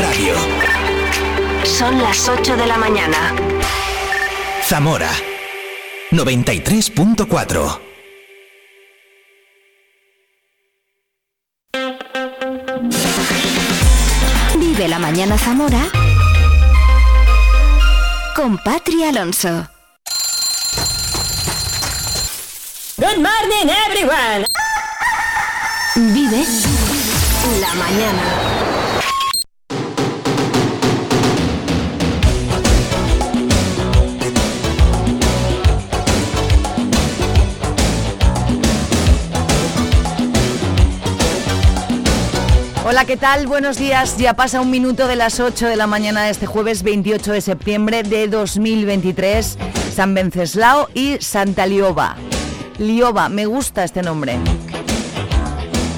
Radio. Son las 8 de la mañana. Zamora 93.4. Vive la mañana Zamora con Patri Alonso. Good morning everyone. Vive la mañana. Hola, ¿qué tal? Buenos días. Ya pasa un minuto de las 8 de la mañana de este jueves 28 de septiembre de 2023. San Venceslao y Santa Lioba. Lioba, me gusta este nombre.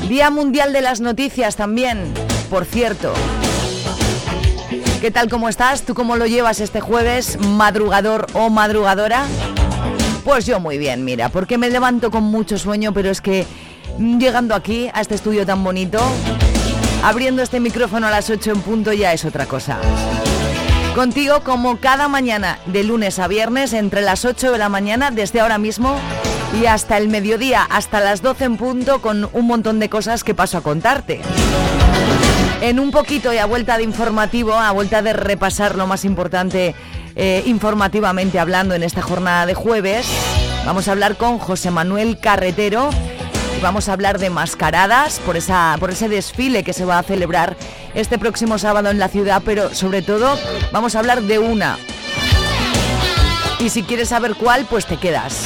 Día Mundial de las Noticias también, por cierto. ¿Qué tal, cómo estás? ¿Tú cómo lo llevas este jueves? ¿Madrugador o madrugadora? Pues yo muy bien, mira, porque me levanto con mucho sueño, pero es que mm, llegando aquí, a este estudio tan bonito, abriendo este micrófono a las 8 en punto ya es otra cosa. Contigo como cada mañana, de lunes a viernes, entre las 8 de la mañana, desde ahora mismo y hasta el mediodía, hasta las 12 en punto, con un montón de cosas que paso a contarte. En un poquito y a vuelta de informativo, a vuelta de repasar lo más importante eh, informativamente hablando en esta jornada de jueves, vamos a hablar con José Manuel Carretero vamos a hablar de mascaradas por, esa, por ese desfile que se va a celebrar este próximo sábado en la ciudad, pero sobre todo vamos a hablar de una. Y si quieres saber cuál, pues te quedas.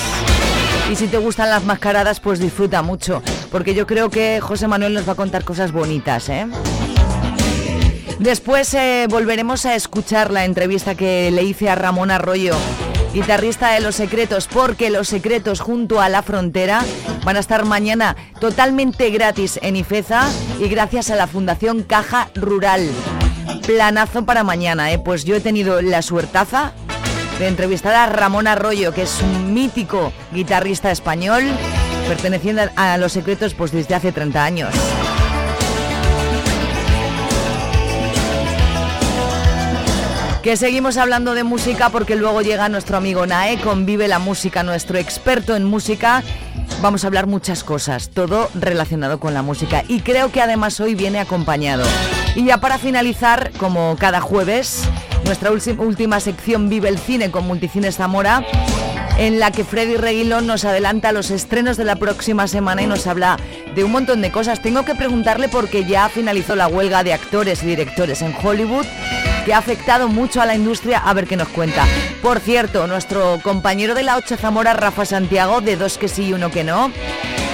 Y si te gustan las mascaradas, pues disfruta mucho, porque yo creo que José Manuel nos va a contar cosas bonitas, ¿eh? Después eh, volveremos a escuchar la entrevista que le hice a Ramón Arroyo guitarrista de Los Secretos, porque Los Secretos junto a la frontera van a estar mañana totalmente gratis en Ifeza y gracias a la Fundación Caja Rural. Planazo para mañana, ¿eh? pues yo he tenido la suertaza de entrevistar a Ramón Arroyo, que es un mítico guitarrista español, perteneciendo a Los Secretos pues desde hace 30 años. Que seguimos hablando de música porque luego llega nuestro amigo Nae con Vive la Música, nuestro experto en música. Vamos a hablar muchas cosas, todo relacionado con la música. Y creo que además hoy viene acompañado. Y ya para finalizar, como cada jueves, nuestra última sección Vive el Cine con Multicines Zamora en la que Freddy Reguilón nos adelanta los estrenos de la próxima semana y nos habla de un montón de cosas. Tengo que preguntarle porque ya finalizó la huelga de actores y directores en Hollywood que ha afectado mucho a la industria, a ver qué nos cuenta. Por cierto, nuestro compañero de la 8 Zamora, Rafa Santiago, de dos que sí y uno que no,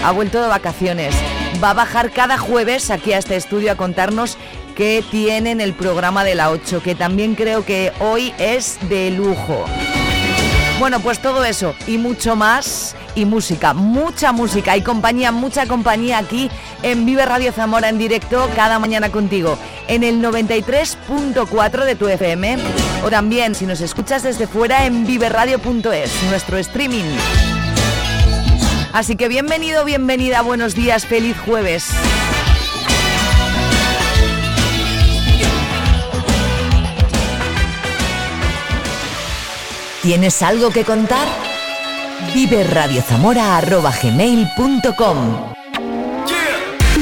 ha vuelto de vacaciones. Va a bajar cada jueves aquí a este estudio a contarnos qué tiene en el programa de la 8, que también creo que hoy es de lujo. Bueno, pues todo eso y mucho más y música, mucha música y compañía, mucha compañía aquí en Vive Radio Zamora en directo cada mañana contigo en el 93.4 de tu FM o también si nos escuchas desde fuera en viveradio.es, nuestro streaming. Así que bienvenido, bienvenida, buenos días, feliz jueves. ¿Tienes algo que contar? Vive radiozamora.gmail.com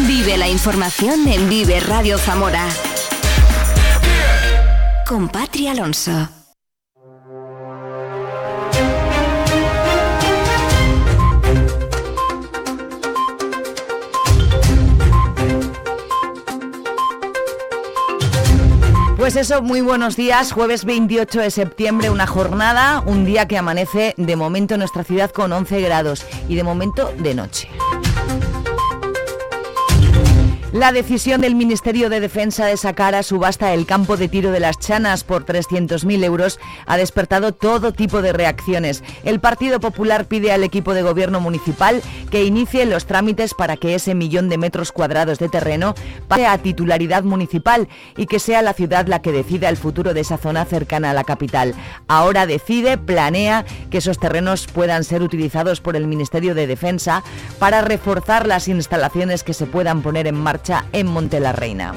Vive la información en Vive Radio Zamora. Con Patria Alonso. Pues eso, muy buenos días. Jueves 28 de septiembre, una jornada, un día que amanece de momento en nuestra ciudad con 11 grados y de momento de noche. La decisión del Ministerio de Defensa de sacar a subasta el campo de tiro de las Chanas por 300.000 euros ha despertado todo tipo de reacciones. El Partido Popular pide al equipo de gobierno municipal que inicie los trámites para que ese millón de metros cuadrados de terreno pase a titularidad municipal y que sea la ciudad la que decida el futuro de esa zona cercana a la capital. Ahora decide, planea que esos terrenos puedan ser utilizados por el Ministerio de Defensa para reforzar las instalaciones que se puedan poner en marcha en Monte la Reina.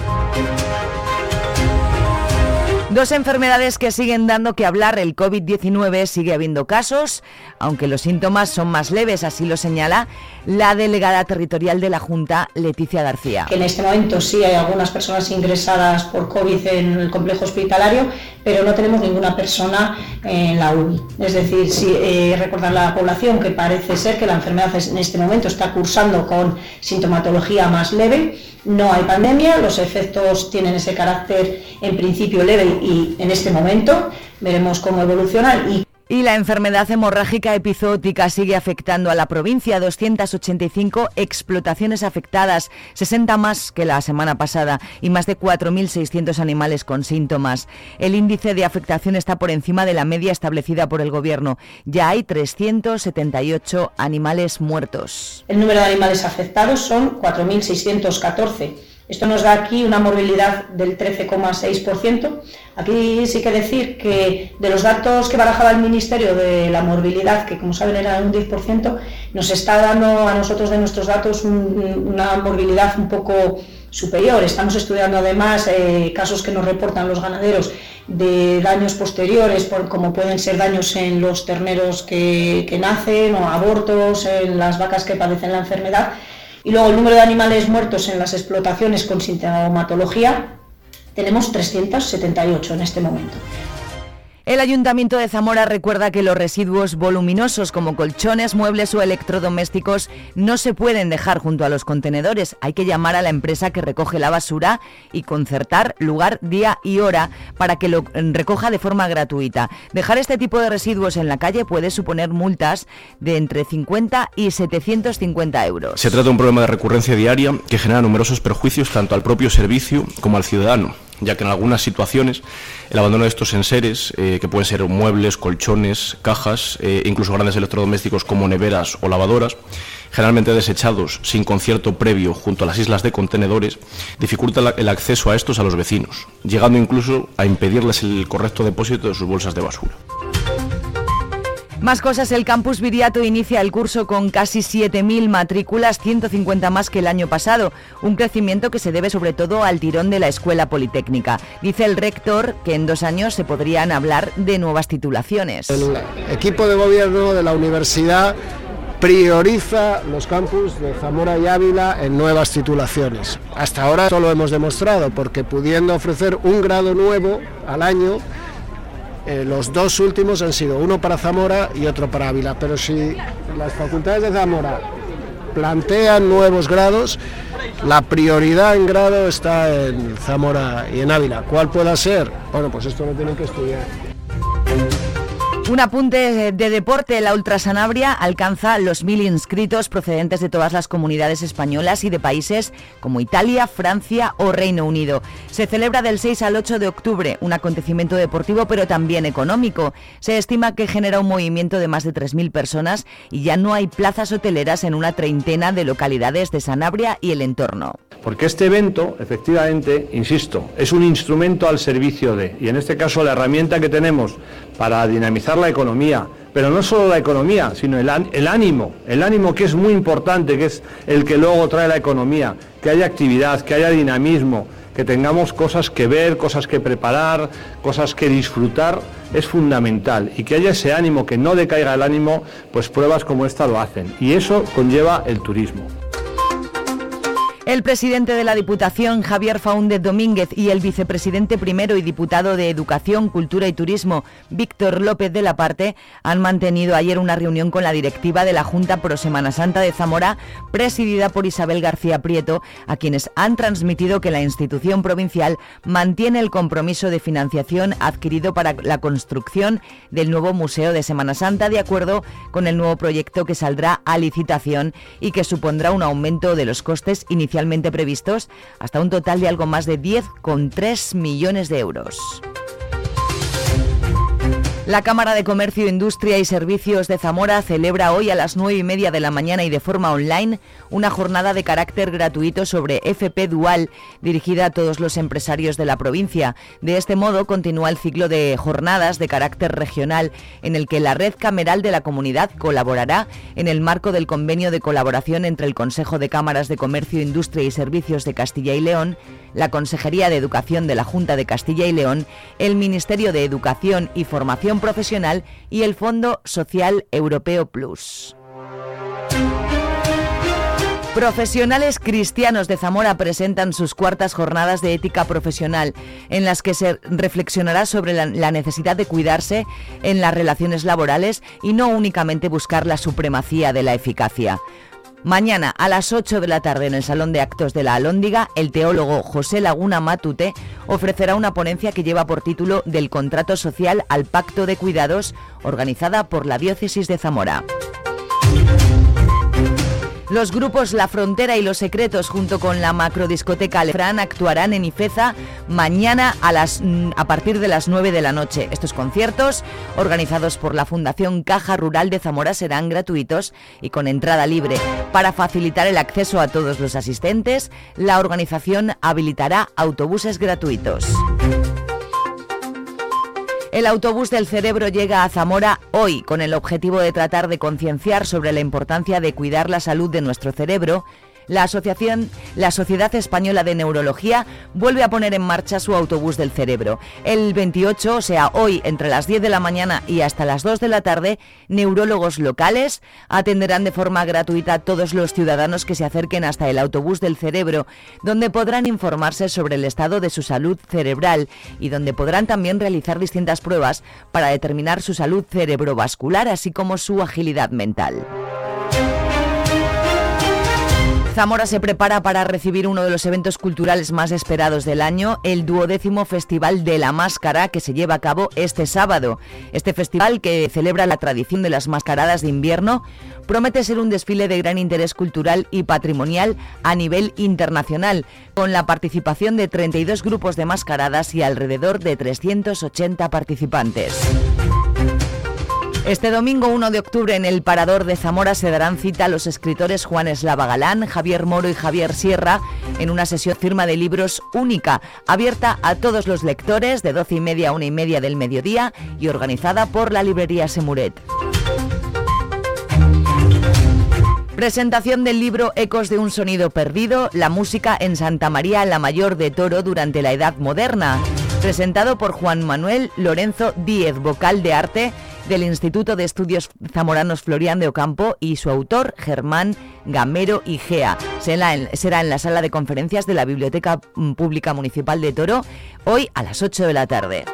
Dos enfermedades que siguen dando que hablar. El COVID-19 sigue habiendo casos, aunque los síntomas son más leves, así lo señala la delegada territorial de la Junta, Leticia García. en este momento sí hay algunas personas ingresadas por COVID en el complejo hospitalario, pero no tenemos ninguna persona en la UBI. Es decir, si eh, recordar la población que parece ser que la enfermedad en este momento está cursando con sintomatología más leve no hay pandemia, los efectos tienen ese carácter en principio leve y en este momento veremos cómo evoluciona y y la enfermedad hemorrágica epizootica sigue afectando a la provincia. 285 explotaciones afectadas, 60 más que la semana pasada y más de 4.600 animales con síntomas. El índice de afectación está por encima de la media establecida por el Gobierno. Ya hay 378 animales muertos. El número de animales afectados son 4.614 esto nos da aquí una morbilidad del 13,6%. Aquí sí que decir que de los datos que barajaba el Ministerio de la morbilidad, que como saben era un 10%, nos está dando a nosotros de nuestros datos una morbilidad un poco superior. Estamos estudiando además eh, casos que nos reportan los ganaderos de daños posteriores, como pueden ser daños en los terneros que, que nacen o abortos, en las vacas que padecen la enfermedad y luego el número de animales muertos en las explotaciones con sintomatología, tenemos 378 en este momento. El Ayuntamiento de Zamora recuerda que los residuos voluminosos como colchones, muebles o electrodomésticos no se pueden dejar junto a los contenedores. Hay que llamar a la empresa que recoge la basura y concertar lugar, día y hora para que lo recoja de forma gratuita. Dejar este tipo de residuos en la calle puede suponer multas de entre 50 y 750 euros. Se trata de un problema de recurrencia diaria que genera numerosos perjuicios tanto al propio servicio como al ciudadano ya que en algunas situaciones el abandono de estos enseres, eh, que pueden ser muebles, colchones, cajas, eh, incluso grandes electrodomésticos como neveras o lavadoras, generalmente desechados sin concierto previo junto a las islas de contenedores, dificulta el acceso a estos a los vecinos, llegando incluso a impedirles el correcto depósito de sus bolsas de basura. Más cosas, el campus Viriato inicia el curso con casi 7.000 matrículas, 150 más que el año pasado, un crecimiento que se debe sobre todo al tirón de la Escuela Politécnica. Dice el rector que en dos años se podrían hablar de nuevas titulaciones. El equipo de gobierno de la universidad prioriza los campus de Zamora y Ávila en nuevas titulaciones. Hasta ahora solo hemos demostrado porque pudiendo ofrecer un grado nuevo al año, eh, los dos últimos han sido uno para Zamora y otro para Ávila, pero si las facultades de Zamora plantean nuevos grados, la prioridad en grado está en Zamora y en Ávila. ¿Cuál pueda ser? Bueno, pues esto lo tienen que estudiar. Un apunte de deporte, la Ultrasanabria alcanza los mil inscritos procedentes de todas las comunidades españolas y de países como Italia, Francia o Reino Unido. Se celebra del 6 al 8 de octubre, un acontecimiento deportivo pero también económico. Se estima que genera un movimiento de más de 3.000 personas y ya no hay plazas hoteleras en una treintena de localidades de Sanabria y el entorno. Porque este evento, efectivamente, insisto, es un instrumento al servicio de, y en este caso la herramienta que tenemos para dinamizar la economía, pero no solo la economía, sino el, ánimo, el ánimo que es muy importante, que es el que luego trae la economía, que haya actividad, que haya dinamismo, que tengamos cosas que ver, cosas que preparar, cosas que disfrutar, es fundamental. Y que haya ese ánimo, que no decaiga el ánimo, pues pruebas como esta lo hacen. Y eso conlleva el turismo. El presidente de la Diputación, Javier Faúndez Domínguez, y el vicepresidente primero y diputado de Educación, Cultura y Turismo, Víctor López de la Parte, han mantenido ayer una reunión con la directiva de la Junta Pro Semana Santa de Zamora, presidida por Isabel García Prieto, a quienes han transmitido que la institución provincial mantiene el compromiso de financiación adquirido para la construcción del nuevo Museo de Semana Santa, de acuerdo con el nuevo proyecto que saldrá a licitación y que supondrá un aumento de los costes iniciales previstos hasta un total de algo más de 10,3 millones de euros. La Cámara de Comercio, Industria y Servicios de Zamora celebra hoy a las nueve y media de la mañana y de forma online una jornada de carácter gratuito sobre FP Dual dirigida a todos los empresarios de la provincia. De este modo continúa el ciclo de jornadas de carácter regional en el que la red cameral de la comunidad colaborará en el marco del convenio de colaboración entre el Consejo de Cámaras de Comercio, Industria y Servicios de Castilla y León, la Consejería de Educación de la Junta de Castilla y León, el Ministerio de Educación y Formación profesional y el Fondo Social Europeo Plus. Profesionales cristianos de Zamora presentan sus cuartas jornadas de ética profesional, en las que se reflexionará sobre la, la, necesidad de cuidarse en las relaciones laborales y no únicamente buscar la supremacía de la eficacia. Mañana a las 8 de la tarde en el Salón de Actos de la Alóndiga, el teólogo José Laguna Matute ofrecerá una ponencia que lleva por título Del contrato social al pacto de cuidados, organizada por la Diócesis de Zamora. Los grupos La Frontera y Los Secretos junto con la macrodiscoteca Alefrán actuarán en Ifeza mañana a, las, mm, a partir de las 9 de la noche. Estos conciertos, organizados por la Fundación Caja Rural de Zamora, serán gratuitos y con entrada libre. Para facilitar el acceso a todos los asistentes, la organización habilitará autobuses gratuitos. El autobús del cerebro llega a Zamora hoy con el objetivo de tratar de concienciar sobre la importancia de cuidar la salud de nuestro cerebro la asociación, la Sociedad Española de Neurología vuelve a poner en marcha su autobús del cerebro. El 28, o sea, hoy entre las 10 de la mañana y hasta las 2 de la tarde, neurólogos locales atenderán de forma gratuita a todos los ciudadanos que se acerquen hasta el autobús del cerebro, donde podrán informarse sobre el estado de su salud cerebral y donde podrán también realizar distintas pruebas para determinar su salud cerebrovascular, así como su agilidad mental. Zamora se prepara para recibir uno de los eventos culturales más esperados del año, el duodécimo Festival de la Máscara, que se lleva a cabo este sábado. Este festival, que celebra la tradición de las mascaradas de invierno, promete ser un desfile de gran interés cultural y patrimonial a nivel internacional, con la participación de 32 grupos de mascaradas y alrededor de 380 participantes. Este domingo 1 de octubre en el Parador de Zamora se darán cita a los escritores Juan Eslava Galán, Javier Moro y Javier Sierra en una sesión firma de libros única, abierta a todos los lectores de 12 y media a 1 y media del mediodía y organizada por la librería Semuret. Presentación del libro Ecos de un sonido perdido, la música en Santa María la Mayor de Toro durante la Edad Moderna. Presentado por Juan Manuel Lorenzo Díez, vocal de arte del Instituto de Estudios Zamoranos Florian de Ocampo y su autor Germán Gamero Igea. Será en, la sala de conferencias de la Biblioteca Pública Municipal de Toro hoy a las 8 de la tarde.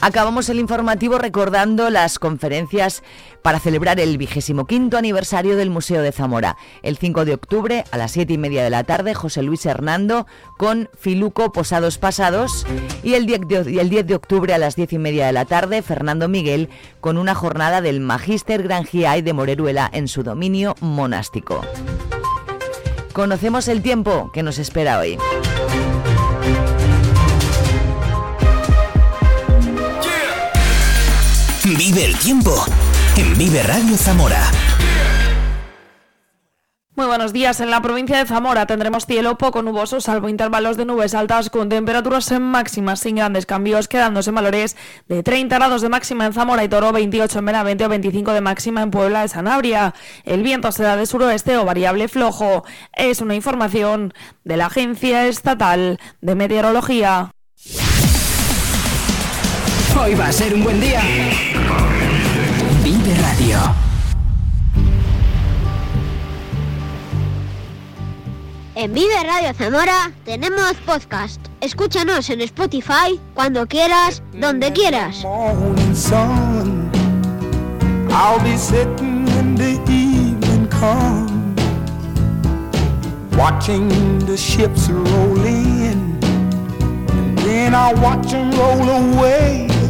Acabamos el informativo recordando las conferencias para celebrar el vigésimo quinto aniversario del Museo de Zamora. El 5 de octubre a las 7 y media de la tarde, José Luis Hernando con Filuco Posados Pasados y el 10 de, y el 10 de octubre a las 10 y media de la tarde, Fernando Miguel con una jornada del Magíster Grangiae de Moreruela en su dominio monástico. Conocemos el tiempo que nos espera hoy. Vive el tiempo en Vive Radio Zamora. Muy buenos días. En la provincia de Zamora tendremos cielo poco nuboso, salvo intervalos de nubes altas con temperaturas máximas sin grandes cambios, quedándose en valores de 30 grados de máxima en Zamora y Toro, 28 en Benavente o 25 de máxima en Puebla de Sanabria. El viento será de suroeste o variable flojo. Es una información de la Agencia Estatal de Meteorología. Hoy va a ser un buen día. Vive Radio. En Vive Radio Zamora tenemos podcast. Escúchanos en Spotify cuando quieras, donde quieras. I'll be sitting in the evening come, watching the ships roll in, and then I'll watch them roll away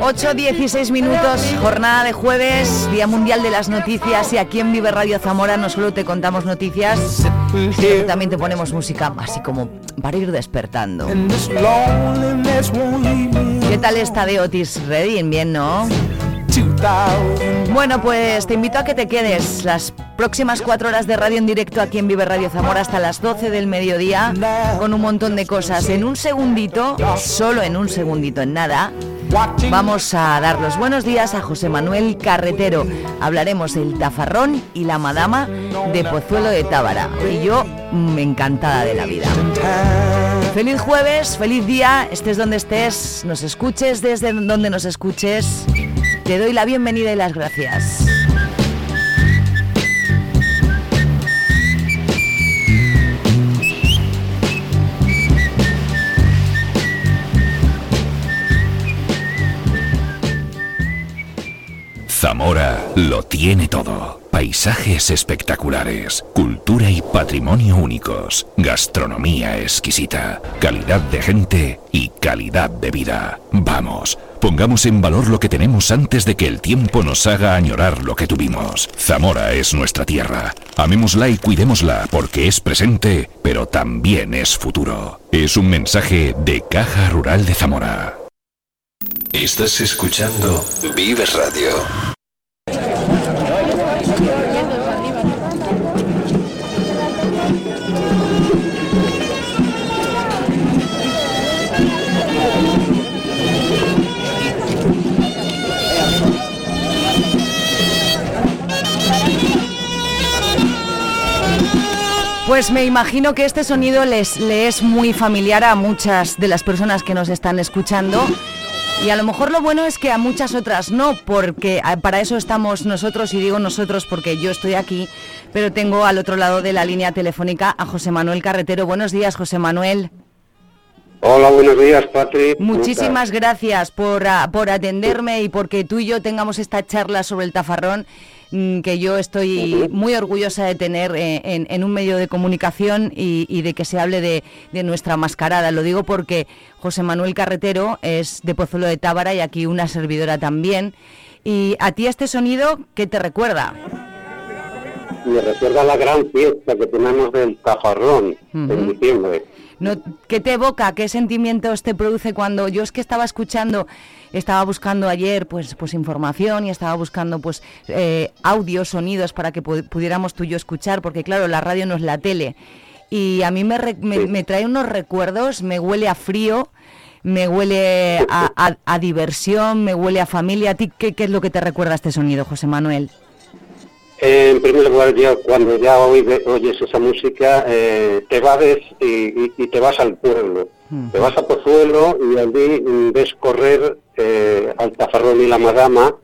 8-16 minutos, jornada de jueves, Día Mundial de las Noticias y aquí en Vive Radio Zamora no solo te contamos noticias, sino que también te ponemos música así como para ir despertando. ¿Qué tal está de Otis Redding? Bien, ¿no? 2000 Bueno, pues te invito a que te quedes las próximas cuatro horas de radio en directo aquí en Vive Radio Zamora hasta las 12 del mediodía con un montón de cosas. En un segundito, solo en un segundito, en nada, vamos a dar los buenos días a José Manuel Carretero. Hablaremos del tafarrón y la madama de Pozuelo de Tábara. Y yo, mm, encantada de la vida. Feliz jueves, feliz día, estés donde estés, nos escuches desde donde nos escuches. Te doy la bienvenida y las gracias. Zamora lo tiene todo. Paisajes espectaculares, cultura y patrimonio únicos, gastronomía exquisita, calidad de gente y calidad de vida. Vamos, pongamos en valor lo que tenemos antes de que el tiempo nos haga añorar lo que tuvimos. Zamora es nuestra tierra. Amémosla y cuidémosla porque es presente, pero también es futuro. Es un mensaje de Caja Rural de Zamora. Estás escuchando Vive Radio. Pues me imagino que este sonido les, le es muy familiar a muchas de las personas que nos están escuchando. Y a lo mejor lo bueno es que a muchas otras no, porque ah, para eso estamos nosotros, y digo nosotros porque yo estoy aquí, pero tengo al otro lado de la línea telefónica a José Manuel Carretero. Buenos días, José Manuel. Hola, buenos días, Patrick. ¿Cómo Muchísimas gracias por, ah, por atenderme y porque tú y yo tengamos esta charla sobre el tafarrón que yo estoy muy orgullosa de tener eh, en, en un medio de comunicación y, y de que se hable de, de nuestra mascarada. Lo digo porque José Manuel Carretero es de Pozuelo de Tábara y aquí una servidora también. Y a ti este sonido, ¿qué te recuerda? Me recuerda la gran fiesta que tenemos del Tafarrón en Ujú. diciembre. No, ¿Qué te evoca? ¿Qué sentimientos te produce cuando yo es que estaba escuchando, estaba buscando ayer pues, pues información y estaba buscando pues eh, audios, sonidos para que pu- pudiéramos tú y yo escuchar, porque claro, la radio no es la tele. Y a mí me, re- me, me trae unos recuerdos, me huele a frío, me huele a, a- a diversión, me huele a familia. ¿A ti qué, qué es lo que te recuerda este sonido, José Manuel? Eh, en primer lugar, ya cuando ya oye- oyes esa música, eh, te vas y, y- y te vas al pueblo. Te vas a Pozuelo y allí ves correr eh, al Tafarrón y la Madama,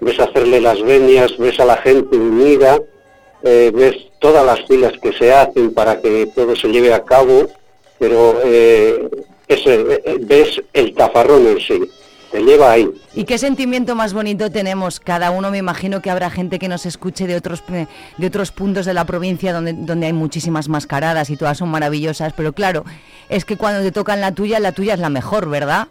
ves hacerle las venias, ves a la gente unida, ves todas las filas que se hacen para que todo se lleve a cabo, pero ese, ves el Tafarrón en sí, te lleva ahí. ¿Y qué sentimiento más bonito tenemos? Cada uno me imagino que habrá gente que nos escuche de otros eh, de otros puntos de la provincia donde, donde hay muchísimas mascaradas y todas son maravillosas, pero claro, es que cuando te tocan la tuya, la tuya es la mejor, ¿verdad?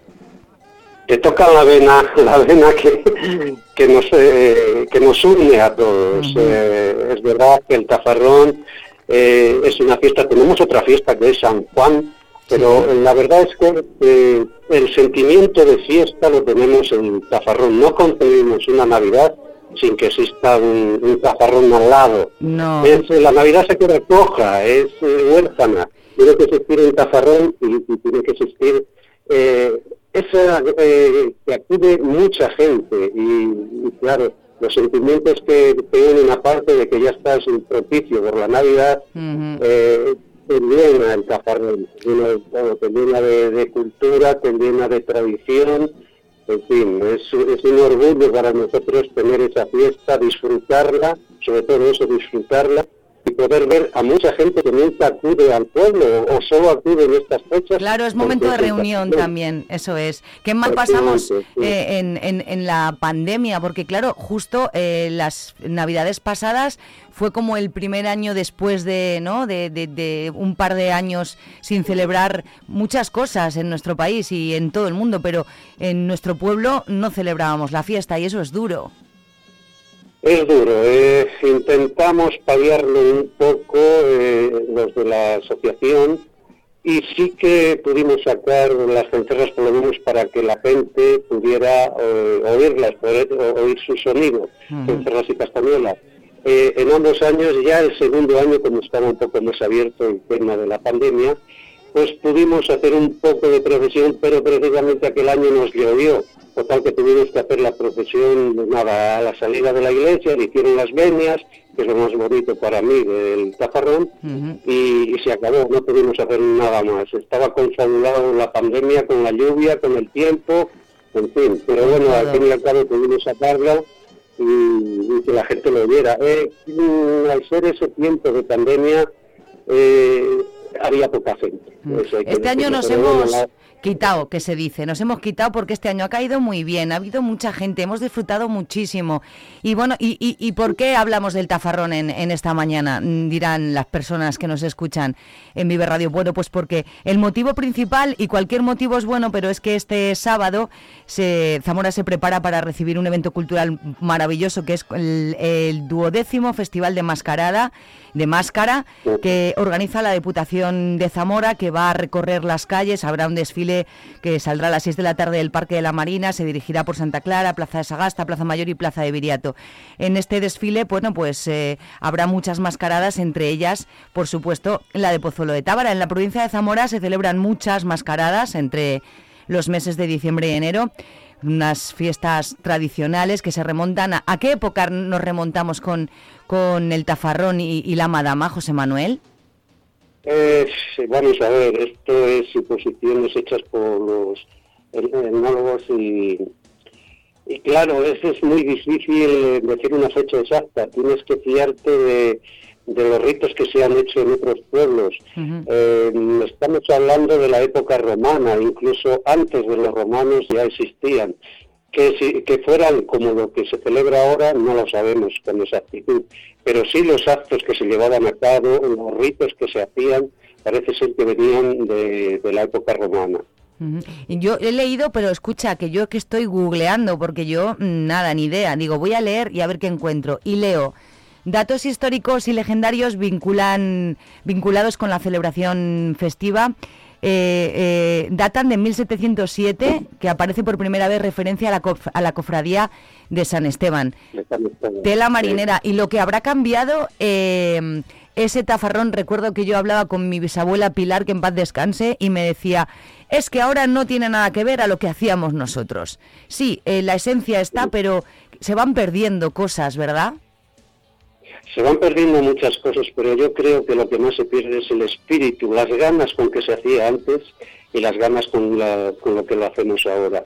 te toca la vena, la vena que, que, nos, eh, que nos une a todos. Eh, es verdad que el Tafarrón eh, es una fiesta, tenemos otra fiesta que es San Juan, pero la verdad es que eh, el sentimiento de fiesta lo tenemos en Tafarrón. No concebimos una Navidad sin que exista un, un Tafarrón al lado. No. Es, la Navidad se queda coja, es eh, huérfana. Tiene que existir un Tafarrón y, y tiene que existir eh, esa, eh, que acude mucha gente y, claro, los sentimientos que tienen aparte de que ya estás propicio por la Navidad, eh, te llena el te llena de, de, cultura, te llena de tradición, en fin, es un orgullo para nosotros tener esa fiesta, disfrutarla, sobre todo eso, disfrutarla, y poder ver a mucha gente que nunca acude al pueblo o solo acude en estas fechas. Claro, es momento de reunión también, eso es. ¿Qué mal pasamos eh, en, en, la pandemia? Porque claro, justo eh, las navidades pasadas fue como el primer año después de, ¿no? De, de, un par de años sin celebrar muchas cosas en nuestro país y en todo el mundo, pero en nuestro pueblo no celebrábamos la fiesta y eso es duro. Es duro, eh, intentamos paliarlo un poco eh, los de la asociación y sí que pudimos sacar las cencerras por lo menos para que la gente pudiera eh, oírlas, poder oír su sonido, cencerras y castañuelas. en ambos años, ya el segundo año, como estaba un poco más abierto el tema de la pandemia, pues pudimos hacer un poco de procesión, pero precisamente aquel año nos llovió Total que tuvimos que hacer la procesión, nada, a la salida de la iglesia, le hicieron las venias, que es lo más bonito para mí del cafarrón, y, se acabó, no pudimos hacer nada más. Estaba confabulado la pandemia con la lluvia, con el tiempo, en fin, pero bueno, al fin y al cabo pudimos sacarla y, que la gente lo viera. Eh, al ser ese tiempo de pandemia, eh, había poca gente. este año nos hemos quitado, que se dice. Nos hemos quitado porque este año ha caído muy bien, ha habido mucha gente, hemos disfrutado muchísimo. Y bueno, ¿y, y, por qué hablamos del tafarrón en, en, esta mañana? Mm, dirán las personas que nos escuchan en Vive Radio. Bueno, pues porque el motivo principal, y cualquier motivo es bueno, pero es que este sábado se, Zamora se prepara para recibir un evento cultural maravilloso que es el, el duodécimo Festival de Mascarada de máscara que organiza la Diputación de Zamora, que va a recorrer las calles. Habrá un desfile que saldrá a las 6 de la tarde del Parque de la Marina, se dirigirá por Santa Clara, Plaza de Sagasta, Plaza Mayor y Plaza de Viriato. En este desfile, bueno, pues eh, habrá muchas mascaradas, entre ellas, por supuesto, la de Pozuelo de Tábara. En la provincia de Zamora se celebran muchas mascaradas entre los meses de diciembre y enero unas fiestas tradicionales que se remontan a... ¿A qué época nos remontamos con, con el tafarrón y, la madama, José Manuel? Eh, vamos a ver, esto es suposiciones hechas por los etnólogos y, y claro, eso es muy difícil decir una fecha exacta. Tienes que fiarte de, los ritos que se han hecho en otros pueblos. Eh, estamos hablando de la época romana, incluso antes de los romanos ya existían que, si, que fueran como lo que se celebra ahora, no lo sabemos con exactitud, pero sí los actos que se llevaban a cabo, los ritos que se hacían, parece ser que venían de, la época romana. Yo he leído, pero escucha, que yo que estoy googleando, porque yo mm, nada, ni idea. Digo, voy a leer y a ver qué encuentro. Y leo, datos históricos y legendarios vinculan, vinculados con la celebración festiva eh, eh, datan de 1707, que aparece por primera vez referencia a la, a la cofradía de San Esteban. Tela marinera. Y lo que habrá cambiado, eh, ese tafarrón, recuerdo que yo hablaba con mi bisabuela Pilar, que en paz descanse, y me decía, es que ahora no tiene nada que ver a lo que hacíamos nosotros. Sí, la esencia está, pero se van perdiendo cosas, ¿verdad? Se van perdiendo muchas cosas, pero yo creo que lo que más se pierde es el espíritu, las ganas con que se hacía antes y las ganas con, con lo que lo hacemos ahora.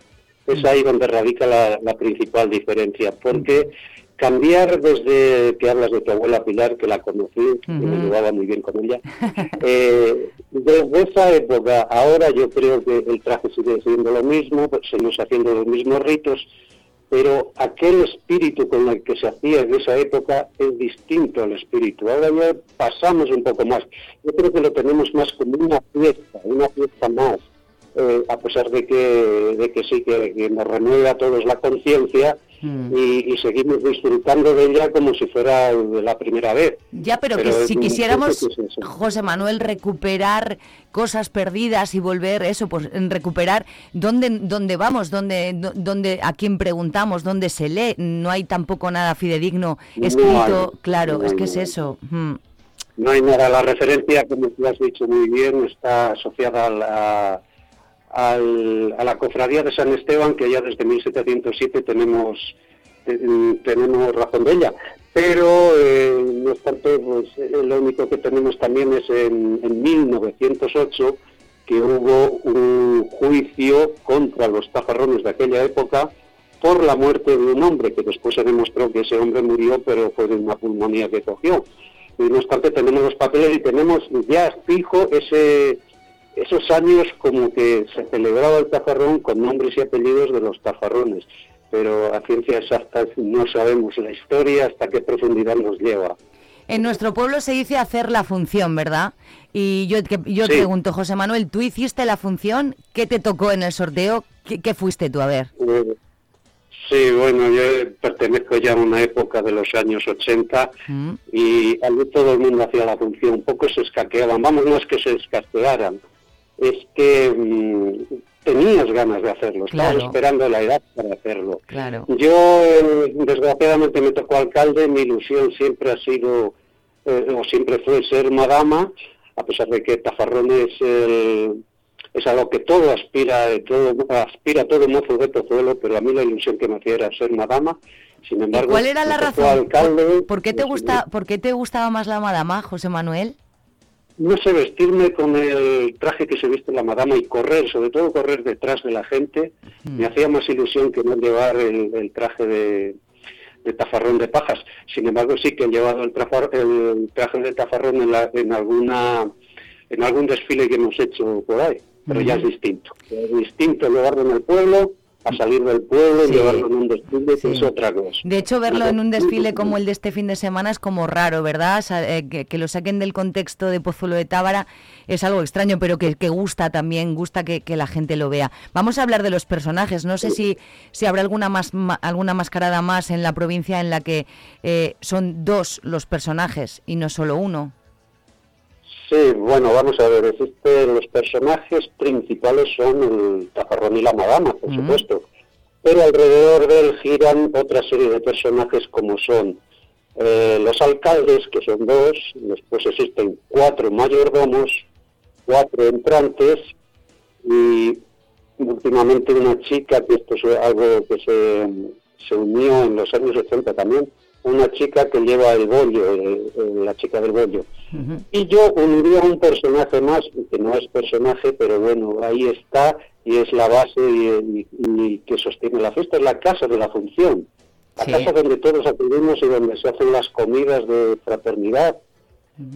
Es ahí donde radica la, principal diferencia, porque cambiar desde que hablas de tu abuela Pilar, que la conocí, que me llevaba muy bien con ella, eh, desde esa época, ahora yo creo que el traje sigue siendo lo mismo, pues seguimos haciendo los mismos ritos, pero aquel espíritu con el que se hacía en esa época es distinto al espíritu. Ahora ya pasamos un poco más. Yo creo que lo tenemos más como una fiesta, una fiesta más, eh, a pesar de que, de que sí, que, nos renueva a todos la conciencia, Mm. y, seguimos disfrutando de ella como si fuera la primera vez. Ya, pero, que si quisiéramos, José Manuel, recuperar cosas perdidas y volver eso, pues recuperar dónde, dónde vamos, dónde, dónde, a quién preguntamos, dónde se lee, no hay tampoco nada fidedigno escrito, claro, es que es eso. Mm. No hay nada, la referencia, como tú has dicho muy bien, está asociada a la al- a la cofradía de San Esteban, que ya desde 1707 tenemos, eh, tenemos razón de ella. Pero, eh, no obstante, pues, eh, lo único que tenemos también es en, en 1908 que hubo un juicio contra los tafarrones de aquella época por la muerte de un hombre, que después se demostró que ese hombre murió, pero fue de una pulmonía que cogió. Y no obstante, tenemos los papeles y tenemos ya fijo ese, esos años como que se celebraba el tafarrón con nombres y apellidos de los tafarrones. Pero a ciencia exacta no sabemos la historia hasta qué profundidad nos lleva. En nuestro pueblo se dice hacer la función, ¿verdad? Y yo, que- yo te pregunto, José Manuel, ¿tú hiciste la función? ¿Qué te tocó en el sorteo? ¿Qué, qué fuiste tú a ver? Eh, Sí, bueno, yo pertenezco ya a una época de los años 80 Mm. y allí todo el mundo hacía la función, un poco se escaqueaban, vamos, no es que se escaquearan, es que mm, tenías ganas de hacerlo, estabas Claro. esperando la edad para hacerlo. Claro. Yo, eh, desgraciadamente, me tocó alcalde, mi ilusión siempre ha sido, eh, o siempre fue ser madama, a pesar de que Tafarrón es, el- es a lo que todo aspira, eh, todo, aspira todo mozo de Pozuelo, pero a mí la ilusión que me hacía era ser madama. Sin ¿Y embargo, cuál era la razón? alcalde, ¿Por, por qué te pues, gusta, ¿Por qué te gustaba más la madama, José Manuel? No sé, vestirme con el traje que se viste la madama y correr, sobre todo correr detrás de la gente, me hacía más ilusión que no llevar el, el traje de, de tafarrón de pajas. Sin embargo, sí que he llevado el, trafar- el traje de tafarrón en, la- en alguna en algún desfile que hemos hecho por ahí, pero ya es distinto. Es distinto llevarlo en el pueblo a salir del pueblo Sí. y llevarlo en un desfile, que es otra cosa. De hecho, verlo en un desfile como el de este fin de semana es como raro, ¿verdad? Eh, que, que lo saquen del contexto de Pozuelo de Tábara es algo extraño, pero que, que gusta también, gusta que, que la gente lo vea. Vamos a hablar de los personajes. No sé si, si habrá alguna, más, ma- alguna mascarada más en la provincia en la que eh, son dos los personajes y no solo uno. Sí, bueno, vamos a ver, existe, los personajes principales son el tafarrón y la madama, por supuesto, pero alrededor de él giran otra serie de personajes como son eh, los alcaldes, que son dos, después existen cuatro mayordomos, cuatro entrantes y últimamente una chica, que esto es algo que se, se unió en los años 80 también, una chica que lleva el bollo, el- el- la chica del bollo. Y yo uniría un personaje más, que no es personaje, pero bueno, ahí está y es la base y, y- y que sostiene la fiesta, es la casa de la función. La Sí. casa donde todos acudimos y donde se hacen las comidas de fraternidad.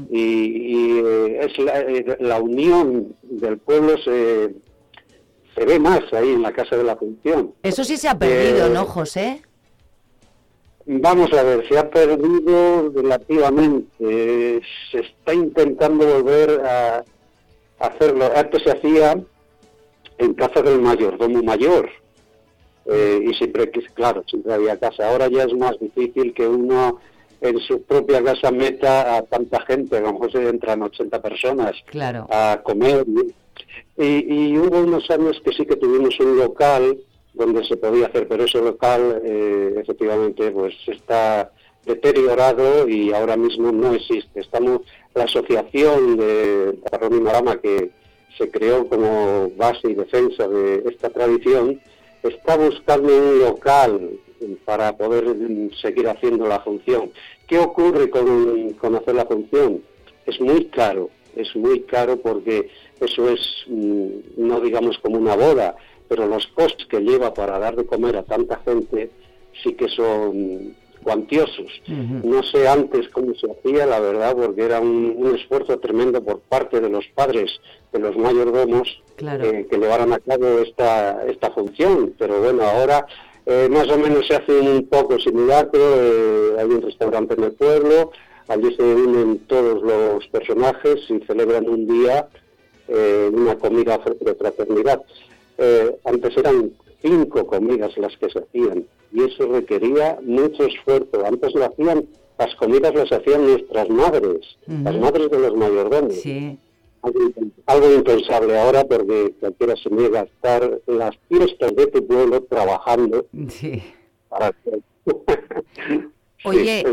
Y, y, eh, es la, eh, la unión del pueblo se, se ve más ahí en la casa de la función. Eso sí se ha perdido, Eh, ¿no, José? Vamos a ver, se ha perdido relativamente. Se está intentando volver a hacerlo. Antes se hacía en casa del mayordomo mayor. Eh, y siempre, claro, siempre había casa. Ahora ya es más difícil que uno en su propia casa meta a tanta gente, a lo mejor se entran 80 personas Claro. a comer. Y, y hubo unos años que sí que tuvimos un local donde se podía hacer, pero ese local eh, efectivamente pues está deteriorado y ahora mismo no existe. Estamos la asociación de Tarrón y Marama que se creó como base y defensa de esta tradición está buscando un local para poder seguir haciendo la función. ¿Qué ocurre con, con hacer la función? Es muy caro, es muy caro porque eso es, mm, no digamos como una boda, pero los costes que lleva para dar de comer a tanta gente sí que son cuantiosos. No sé antes cómo se hacía, la verdad, porque era un, un esfuerzo tremendo por parte de los padres, de los mayordomos, Claro. eh, que llevaran a cabo esta, esta función. Pero bueno, ahora eh, más o menos se hace un poco similar, pero eh, hay un restaurante en el pueblo, allí se unen todos los personajes y celebran un día una comida de fraternidad. Eh, antes eran cinco comidas las que se hacían y eso requería mucho esfuerzo. Antes lo hacían, las comidas las hacían nuestras madres, las madres de los mayordomos. Algo, impen- algo impensable ahora porque cualquiera se niega a estar las fiestas de tu pueblo trabajando Sí. para que... Oye,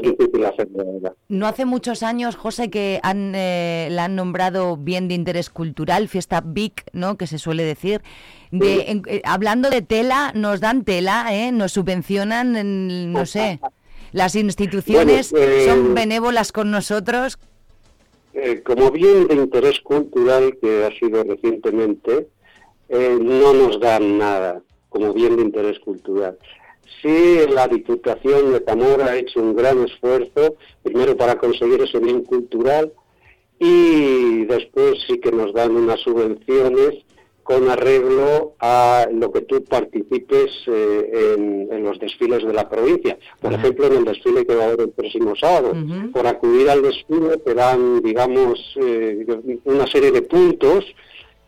verdad. No hace muchos años, José, que han, eh, la han nombrado bien de interés cultural, fiesta BIC, ¿no? Que se suele decir. De, en- eh, hablando de tela, nos dan tela, ¿eh? Nos subvencionan, en, no sé. Las instituciones Bueno, eh, son benévolas con nosotros. Eh, como bien de interés cultural que ha sido recientemente, eh, no nos dan nada como bien de interés cultural. Sí, la Diputación de Zamora ha hecho un gran esfuerzo, primero para conseguir ese bien cultural y después sí que nos dan unas subvenciones con arreglo a lo que tú participes eh, en, en los desfiles de la provincia. Por ejemplo, en el desfile que va a haber el próximo sábado. Por acudir al desfile te dan, digamos, eh, una serie de puntos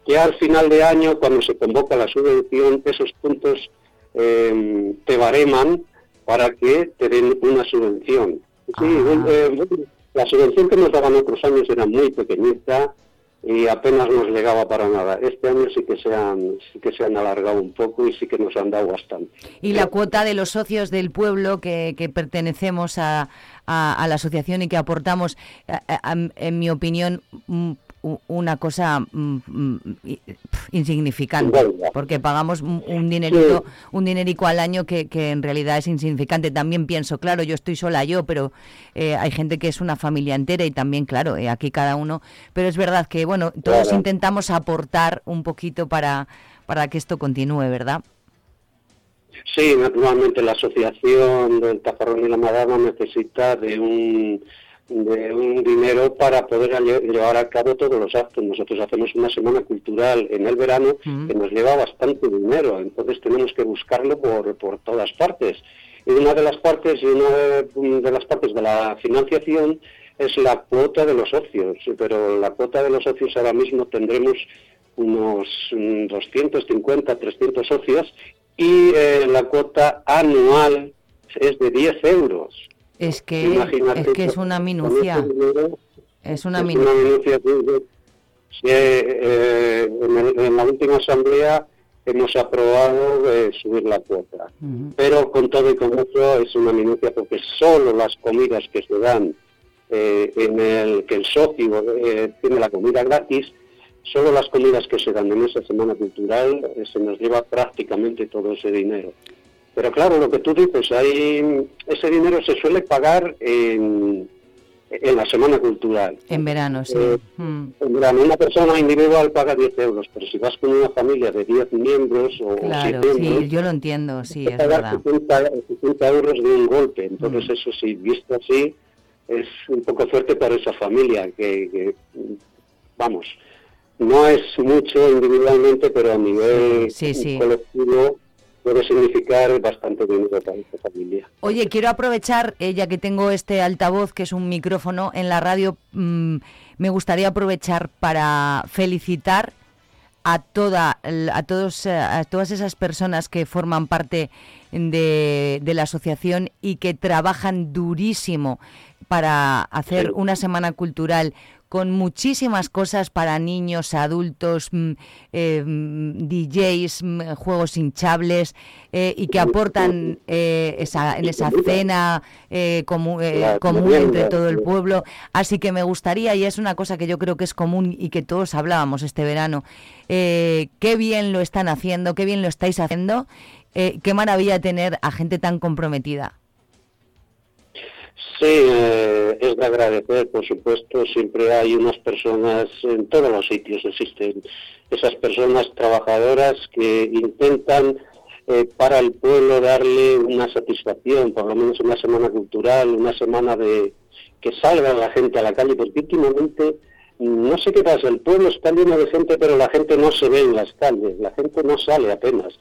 que al final de año, cuando se convoca la subvención, esos puntos eh, te bareman para que te den una subvención. Sí, un- eh, la subvención que nos daban otros años era muy pequeñita y apenas nos llegaba para nada. Este año sí que se han, sí que se han alargado un poco y sí que nos han dado bastante. Y la cuota de los socios del pueblo que, que pertenecemos a, a- a la asociación y que aportamos, a- en mi opinión, mm, una cosa mm, mm, insignificante, porque pagamos un dinerito, un dinerico al año que, que en realidad es insignificante. También pienso, claro, yo estoy sola yo, pero eh, hay gente que es una familia entera y también, claro, eh, aquí cada uno. Pero es verdad que, bueno, todos Claro. intentamos aportar un poquito para, para que esto continúe, ¿verdad? Sí, naturalmente la asociación del Tafarrón y la Madama necesita de un de un dinero para poder lle- llevar a cabo todos los actos. Nosotros hacemos una semana cultural en el verano que nos lleva bastante dinero, entonces tenemos que buscarlo por, por todas partes. Y una de las partes y una de, de las partes de la financiación es la cuota de los socios, pero la cuota de los socios ahora mismo tendremos unos mm, 250, 300 socios y eh, la cuota anual es de 10 euros. Es que, Imagínate es que es una minucia. dinero, Es una es minucia. una minucia que- eh, en, el- en la última asamblea hemos aprobado eh, subir la cuota. Pero con todo y con eso es una minucia porque solo las comidas que se dan eh, en el que el socio eh, tiene la comida gratis, solo las comidas que se dan en esa semana cultural se nos lleva prácticamente todo ese dinero. Pero claro, lo que tú dices, hay, ese dinero se suele pagar en, en la semana cultural. En verano, sí. Eh, Mm, En verano, una persona individual paga 10 euros, pero si vas con una familia de 10 miembros o Claro, 7 sí, miembros, yo lo entiendo, sí, es pagar verdad. 60, 60 euros de un golpe. Entonces, eso sí, visto así, es un poco fuerte para esa familia, que, que, vamos, no es mucho individualmente, pero a nivel Sí, sí. colectivo puede significar bastante dinero para esa familia. Oye, quiero aprovechar, eh, ya que tengo este altavoz, que es un micrófono en la radio, mm, me gustaría aprovechar para felicitar a toda a todos eh, a todas esas personas que forman parte de, de la asociación y que trabajan durísimo para hacer una semana cultural con muchísimas cosas para niños, adultos, mm, eh, mm, DJs, mm, juegos hinchables eh, y que aportan eh, esa, en esa cena común entre todo el pueblo. Así que me gustaría, y es una cosa que yo creo que es común y que todos hablábamos este verano, qué bien lo están haciendo, qué bien lo estáis haciendo, qué maravilla tener a gente tan comprometida. Sí, eh, es de agradecer, por supuesto, siempre hay unas personas, en todos los sitios existen esas personas trabajadoras que intentan eh, para el pueblo darle una satisfacción, por lo menos una semana cultural, una semana de que salga la gente a la calle, porque últimamente no sé qué pasa, el pueblo está lleno de gente, pero la gente no se ve en las calles, la gente no sale apenas.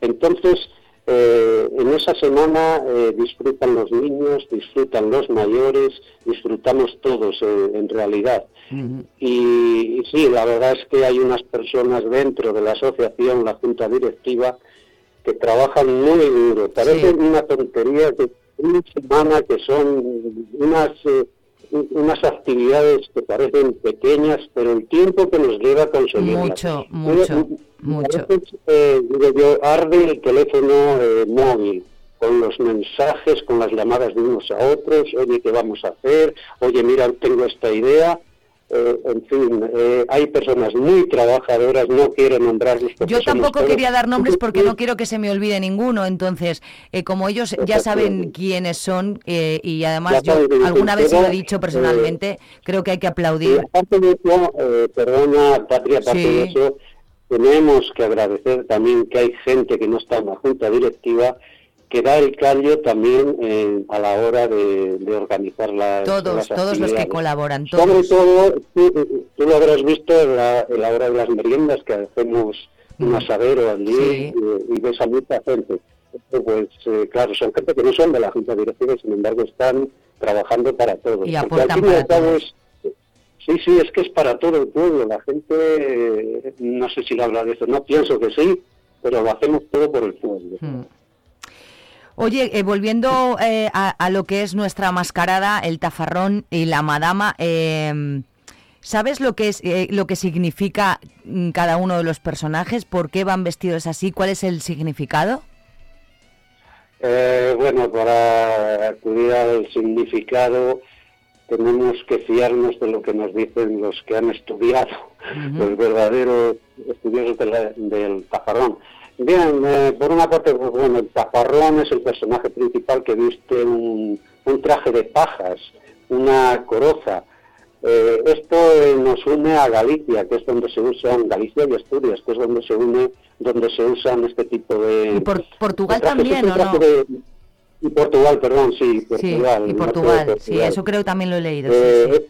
Entonces, eh, en esa semana eh, disfrutan los niños, disfrutan los mayores, disfrutamos todos eh, en realidad. Y, y sí, la verdad es que hay unas personas dentro de la asociación, la junta directiva, que trabajan muy duro. Parece una tontería que una semana que son unas eh, unas actividades que parecen pequeñas, pero el tiempo que nos lleva a conseguirlas. Mucho, mucho, mucho. eh, yo, arde el teléfono eh, móvil con los mensajes, con las llamadas de unos a otros, oye, ¿qué vamos a hacer? Oye, mira, tengo esta idea. Eh, en fin, eh, hay personas muy trabajadoras, no quiero nombrarlos. porque Yo tampoco todos- quería dar nombres porque no quiero que se me olvide ninguno. Entonces, eh, como ellos ya saben quiénes son eh, y además yo alguna vez lo he dicho eh, personalmente, creo que hay que aplaudir. aparte de eso, eh, perdona, Patria, aparte Sí. de eso, tenemos que agradecer también que hay gente que no está en la junta directiva que da el callo también eh, a la hora de, de organizar las Todos, las todos los que colaboran, Sobre todos. todo, tú, tú lo habrás visto en la, en la hora de las meriendas que hacemos Mm. un asadero allí y, y ves a mucha gente. Pues eh, claro, son gente que no son de la junta directiva y sin embargo están trabajando para todos. Y aportan para cabo todos. es- Sí, sí, es que es para todo el pueblo. La gente, eh, no sé si lo habla de eso, no pienso que sí, pero lo hacemos todo por el pueblo. Mm. Oye, eh, volviendo eh, a, a lo que es nuestra mascarada, el tafarrón y la madama, eh, ¿sabes lo que es eh, lo que significa mm, cada uno de los personajes? ¿Por qué van vestidos así? ¿Cuál es el significado? Eh, bueno, para acudir al significado tenemos que fiarnos de lo que nos dicen los que han estudiado, los verdaderos estudiosos de la- del tafarrón. Bien, eh, por una parte, pues, bueno, el tafarrón es el personaje principal que viste un, un traje de pajas, una coroza. Eh, esto eh, nos une a Galicia, que es donde se usan, Galicia y Asturias, que es donde se une, donde se usan este tipo de... Y por- Portugal de también, ¿o no? de- y Portugal, perdón, sí, Sí, Portugal. y el norte de Portugal, sí, Portugal. eso creo también lo he leído. sí, Eh, sí.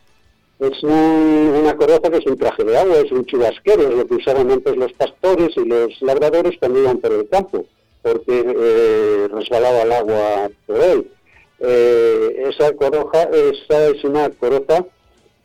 Es un- una coroza que es un traje de agua, es un chubasquero, es lo que usaban antes los pastores y los labradores cuando iban por el campo, porque eh, resbalaba el agua por él. Eh, esa coroja, esa es una coroza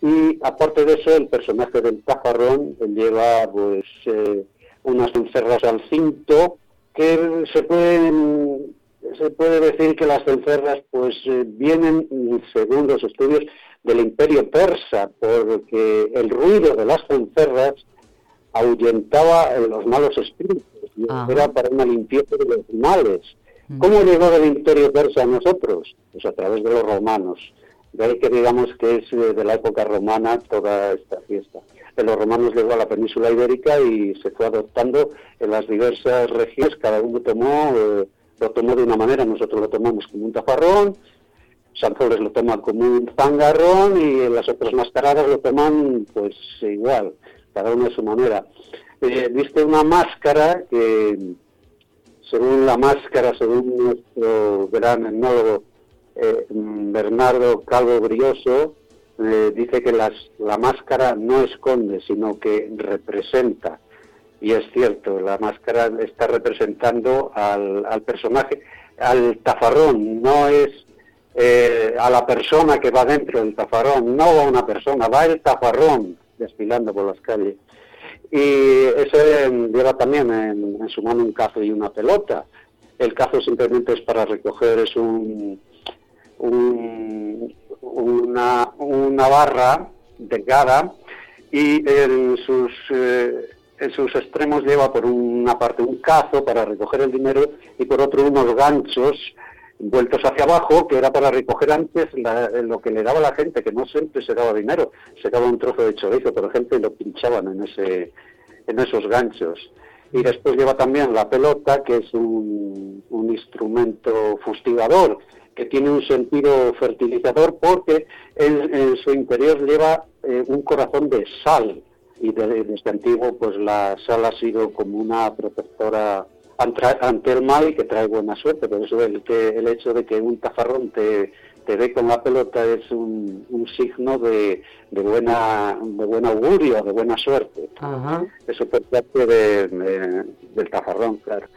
y aparte de eso el personaje del tajarrón lleva pues eh, unas cencerras al cinto que se pueden se puede decir que las cencerras pues vienen según los estudios del imperio persa porque el ruido de las cencerras ahuyentaba eh, los malos espíritus Ajá. era para una limpieza de los males ¿Cómo llegó del imperio persa a nosotros? Pues a través de los romanos. De ahí que digamos que es eh, de la época romana toda esta fiesta. De los romanos llegó a la península ibérica y se fue adoptando en las diversas regiones. Cada uno tomó, eh, lo tomó de una manera. Nosotros lo tomamos como un tafarrón, Sanzoles lo toma como un zangarrón y las otras mascaradas lo toman pues igual, cada uno a su manera. Eh, Viste una máscara que según la máscara, según nuestro gran etnólogo eh, Bernardo Calvo Brioso, eh, dice que la máscara no esconde, sino que representa. Y es cierto, la máscara está representando al personaje, al tafarrón, no es eh, a la persona que va dentro del tafarrón, no va una persona, va el tafarrón desfilando por las calles. Y ese eh, lleva también en, en su mano un cazo y una pelota. El cazo simplemente es para recoger, es un, un- una, una barra delgada y en sus, eh, en sus extremos lleva por una parte un cazo para recoger el dinero y por otro unos ganchos vueltos hacia abajo, que era para recoger antes la- lo que le daba la gente, que no siempre se daba dinero, se daba un trozo de chorizo, por ejemplo, y lo pinchaban en, ese, en esos ganchos. Y después lleva también la pelota, que es un, un instrumento fustigador, que tiene un sentido fertilizador porque en, su interior lleva eh, un corazón de sal. Y de- desde antiguo, pues la sal ha sido como una protectora ante, el mal y que trae buena suerte. Por eso el, que, el hecho de que un tafarrón te, te ve con la pelota es un, un signo de, de, buena, de buen augurio, de buena suerte. Eso por parte de- de- del tafarrón, claro.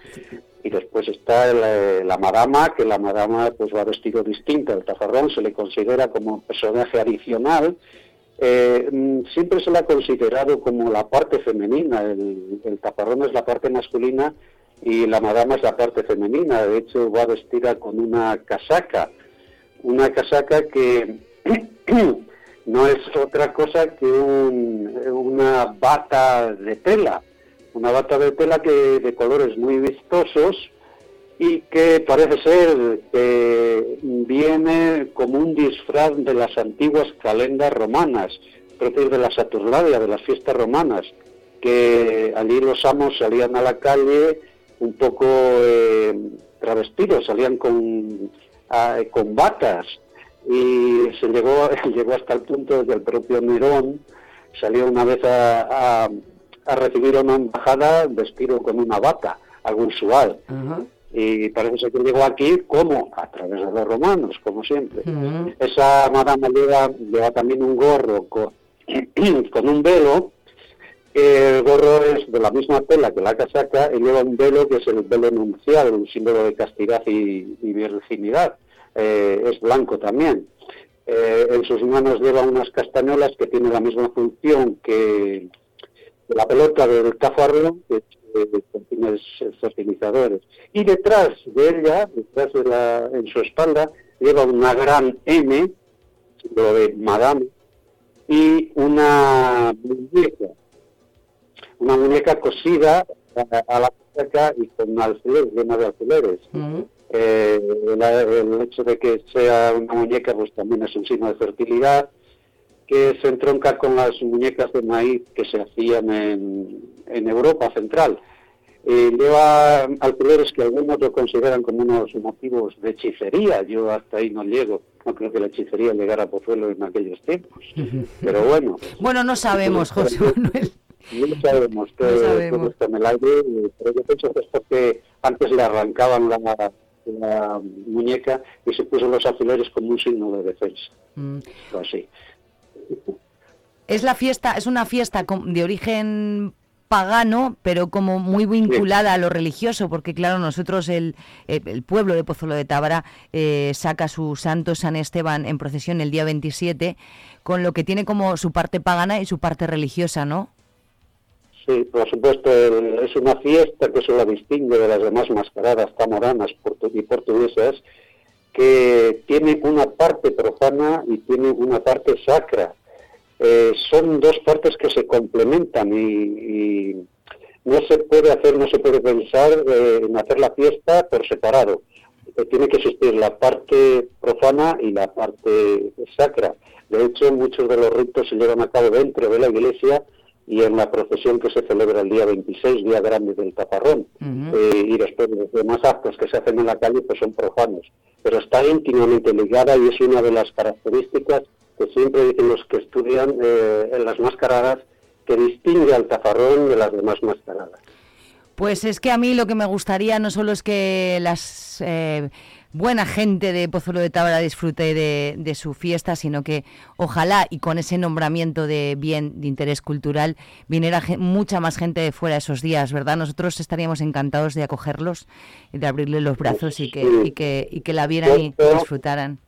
Y después está la, la madama, que la madama pues va vestido distinto al tafarrón, se le considera como personaje adicional. Eh, mm, siempre se le ha considerado como la parte femenina, el, el tafarrón es la parte masculina y la madama es la parte femenina. De hecho, va vestida con una casaca, una casaca que no es otra cosa que un- una bata de tela, una bata de tela que de colores muy vistosos y que parece ser que viene como un disfraz de las antiguas calendas romanas, propias de la Saturnalia, de las fiestas romanas, que allí los amos salían a la calle un poco eh, travestidos, salían con, con batas y se llegó, llegó hasta el punto de que el propio Nerón salió una vez a, a, recibir una embajada vestido con una bata, algo usual. Y parece ser que llegó aquí como a través de los romanos, como siempre. Esa madama lleva, lleva también un gorro con, con un velo el gorro es de la misma tela que la casaca y lleva un velo que es el velo nupcial, un símbolo de castidad y, virginidad. Eh, es blanco también. Eh, en sus manos lleva unas castañolas que tienen la misma función que la pelota del cafarro, que tiene fertilizadores. Y detrás de ella, detrás de la, en su espalda, lleva una gran M, lo de Madame, y una muñeca una muñeca cosida a, la cerca y con alfileres, llena de alfileres. Eh, el, hecho de que sea una muñeca pues también es un signo de fertilidad que se entronca con las muñecas de maíz que se hacían en, en Europa central. Eh, lleva alfileres que algunos lo consideran como unos motivos de hechicería. Yo hasta ahí no llego. No creo que la hechicería llegara a Pozuelo en aquellos tiempos. Pero bueno. Bueno, no sabemos, José Manuel. No lo sabemos, que está en el aire, pero yo pienso que es porque antes le arrancaban la, muñeca y se puso los alfileres como un signo de defensa. Mm. Así. Es la fiesta, es una fiesta de origen pagano, pero como muy vinculada a lo religioso, porque claro, nosotros, el, el pueblo de Pozuelo de Tábara, eh, saca su santo San Esteban en procesión el día 27, con lo que tiene como su parte pagana y su parte religiosa, ¿no? Por supuesto, es una fiesta que se la distingue de las demás mascaradas tamoranas y portuguesas, que tiene una parte profana y tiene una parte sacra. Eh, son dos partes que se complementan y, no se puede hacer, no se puede pensar eh, en hacer la fiesta por separado. Eh, tiene que existir la parte profana y la parte sacra. De hecho, muchos de los ritos se llevan a cabo dentro de la iglesia y en la procesión que se celebra el día 26, día grande del taparrón, eh, y después los demás actos que se hacen en la calle pues son profanos, pero está íntimamente ligada y es una de las características que siempre dicen los que estudian eh, en las mascaradas que distingue al taparrón de las demás mascaradas. Pues es que a mí lo que me gustaría no solo es que las eh, buena gente de Pozuelo de Tábara disfrute de, su fiesta, sino que ojalá y con ese nombramiento de bien de interés cultural viniera mucha más gente de fuera esos días, ¿verdad? Nosotros estaríamos encantados de acogerlos y de abrirles los brazos y que, y que, y que la vieran y disfrutaran.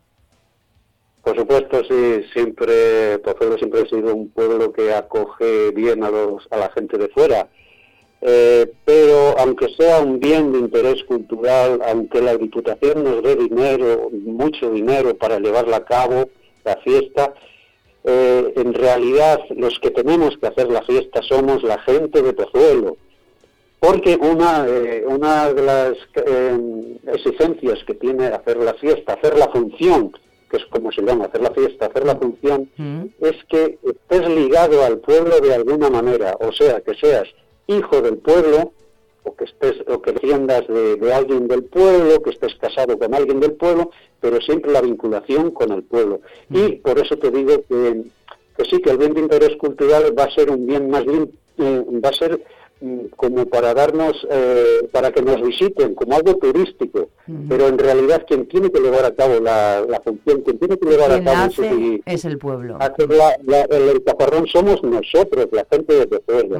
Por supuesto, sí, siempre, Pozuelo siempre ha sido un pueblo que acoge bien a, los, a la gente de fuera eh, pero aunque sea un bien de interés cultural, aunque la Diputación nos dé dinero, mucho dinero para llevarla a cabo, la fiesta, eh, en realidad los que tenemos que hacer la fiesta somos la gente de Pozuelo, porque una, eh, una de las exigencias que tiene hacer la fiesta, hacer la función, que es como se llama, hacer la fiesta, hacer la función, mm. es que estés ligado al pueblo de alguna manera, o sea, que seas hijo del pueblo, o que estés o que defiendas de, alguien del pueblo, que estés casado con alguien del pueblo, pero siempre la vinculación con el pueblo. Y mm. por eso te digo que, que, sí, que el bien de interés cultural va a ser un bien más bien, eh, va a ser mm, como para darnos, eh, para que nos visiten, como algo turístico, pero en realidad quien tiene que llevar a cabo la, función, quien tiene que llevar a cabo es el pueblo. el, caparrón somos nosotros, la gente de pueblo.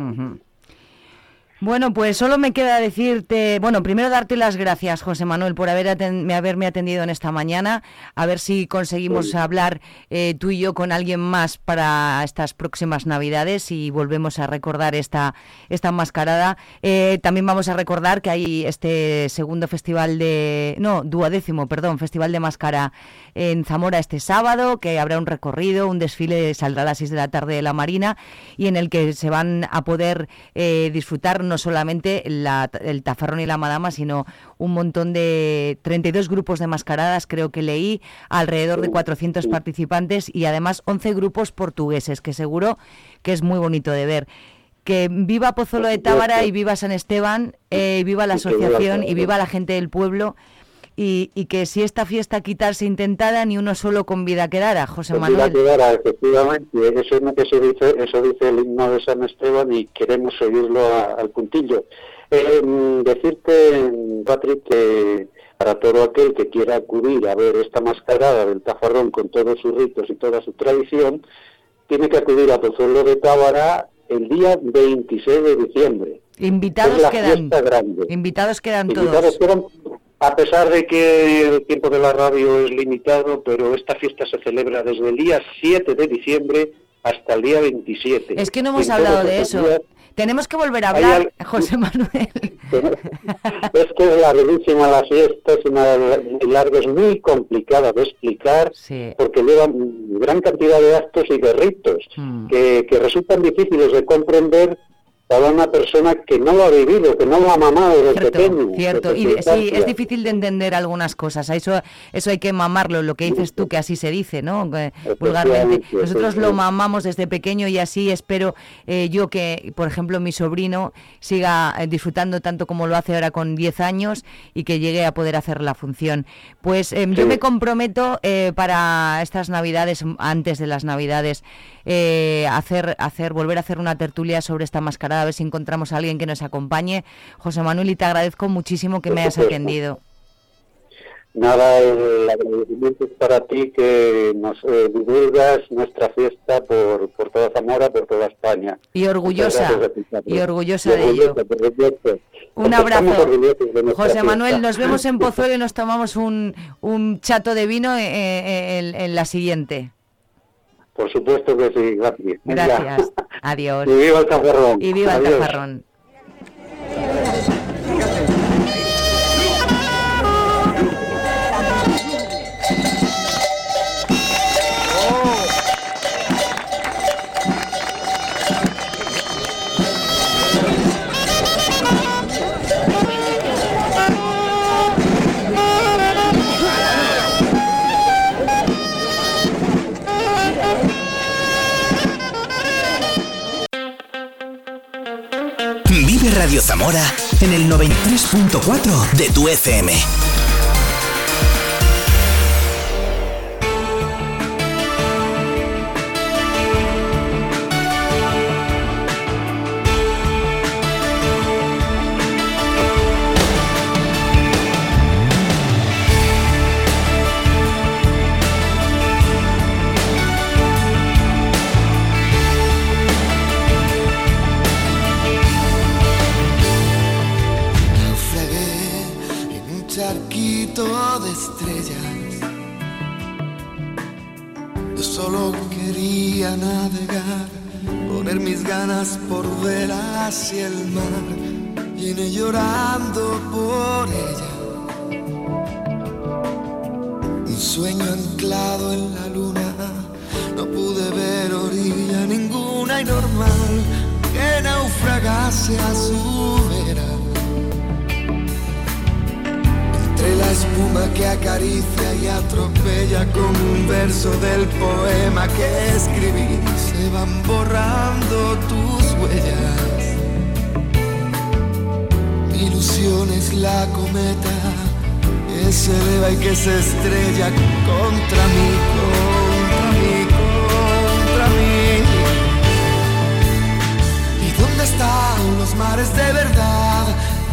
Bueno, pues solo me queda decirte, bueno, primero darte las gracias, José Manuel, por haber haberme atendido en esta mañana. A ver si conseguimos hablar eh, tú y yo con alguien más para estas próximas Navidades y volvemos a recordar esta, esta mascarada. Eh, también vamos a recordar que hay este segundo festival de, no, duodécimo, perdón, festival de máscara en Zamora este sábado, que habrá un recorrido, un desfile, saldrá a las 6 de la tarde de la Marina y en el que se van a poder eh, disfrutar no solamente la- el tafarrón y la madama, sino un montón de 32 grupos de mascaradas, creo que leí, alrededor de 400 participantes y además 11 grupos portugueses, que seguro que es muy bonito de ver. Que viva Pozuelo de Tábara y viva San Esteban, eh, y viva la asociación y viva la gente del pueblo. Y, y que si esta fiesta quitarse intentada, ni uno solo con vida quedara, José mira Manuel. que ahora, efectivamente, eso es lo que se dice, eso dice el himno de San Esteban y queremos oírlo a- al puntillo. Eh, mm, decirte, Patrick, que para todo aquel que quiera acudir a ver esta mascarada del tafarrón con todos sus ritos y toda su tradición, tiene que acudir a Pozuelo de Tábara el día 26 de diciembre. Invitados es la quedan. grande. Invitados quedan Invitados todos. quedan, a pesar de que el tiempo de la radio es limitado, pero esta fiesta se celebra desde el día 7 de diciembre hasta el día 27. Es que no hemos hablado de eso. Tenemos que volver a hablar, José Manuel. es que es larguísima la fiesta, es una larga, es muy complicada de explicar, porque lleva gran cantidad de actos y de ritos Mm. que, que resultan difíciles de comprender para una persona que no lo ha vivido, que no lo ha mamado desde pequeño. Cierto, y sí, es difícil de entender algunas cosas. Eso, eso hay que mamarlo, lo que dices tú, que así se dice, ¿no? Vulgarmente. Nosotros lo mamamos desde pequeño y así espero eh, yo que, por ejemplo, mi sobrino siga eh, disfrutando tanto como lo hace ahora con 10 años y que llegue a poder hacer la función. Pues em, yo me comprometo eh, para estas Navidades, antes de las Navidades, hacer, hacer, volver a hacer una tertulia sobre esta mascarada, a ver si encontramos a alguien que nos acompañe. José Manuel, y te agradezco muchísimo que me hayas atendido. Nada, el agradecimiento es para ti que nos eh, divulgas nuestra fiesta por, por toda Zamora, por toda España. Y orgullosa, ti, y orgullosa Y de ello. Un abrazo. José Manuel, fiesta. nos vemos en Pozuelo y nos tomamos un, un chato de vino eh, eh, en, en la siguiente. Por supuesto que sí, gracias. Gracias. Adiós. Y viva el tafarrón. Y viva el Adiós. Zamora en el 93.4 de tu FM.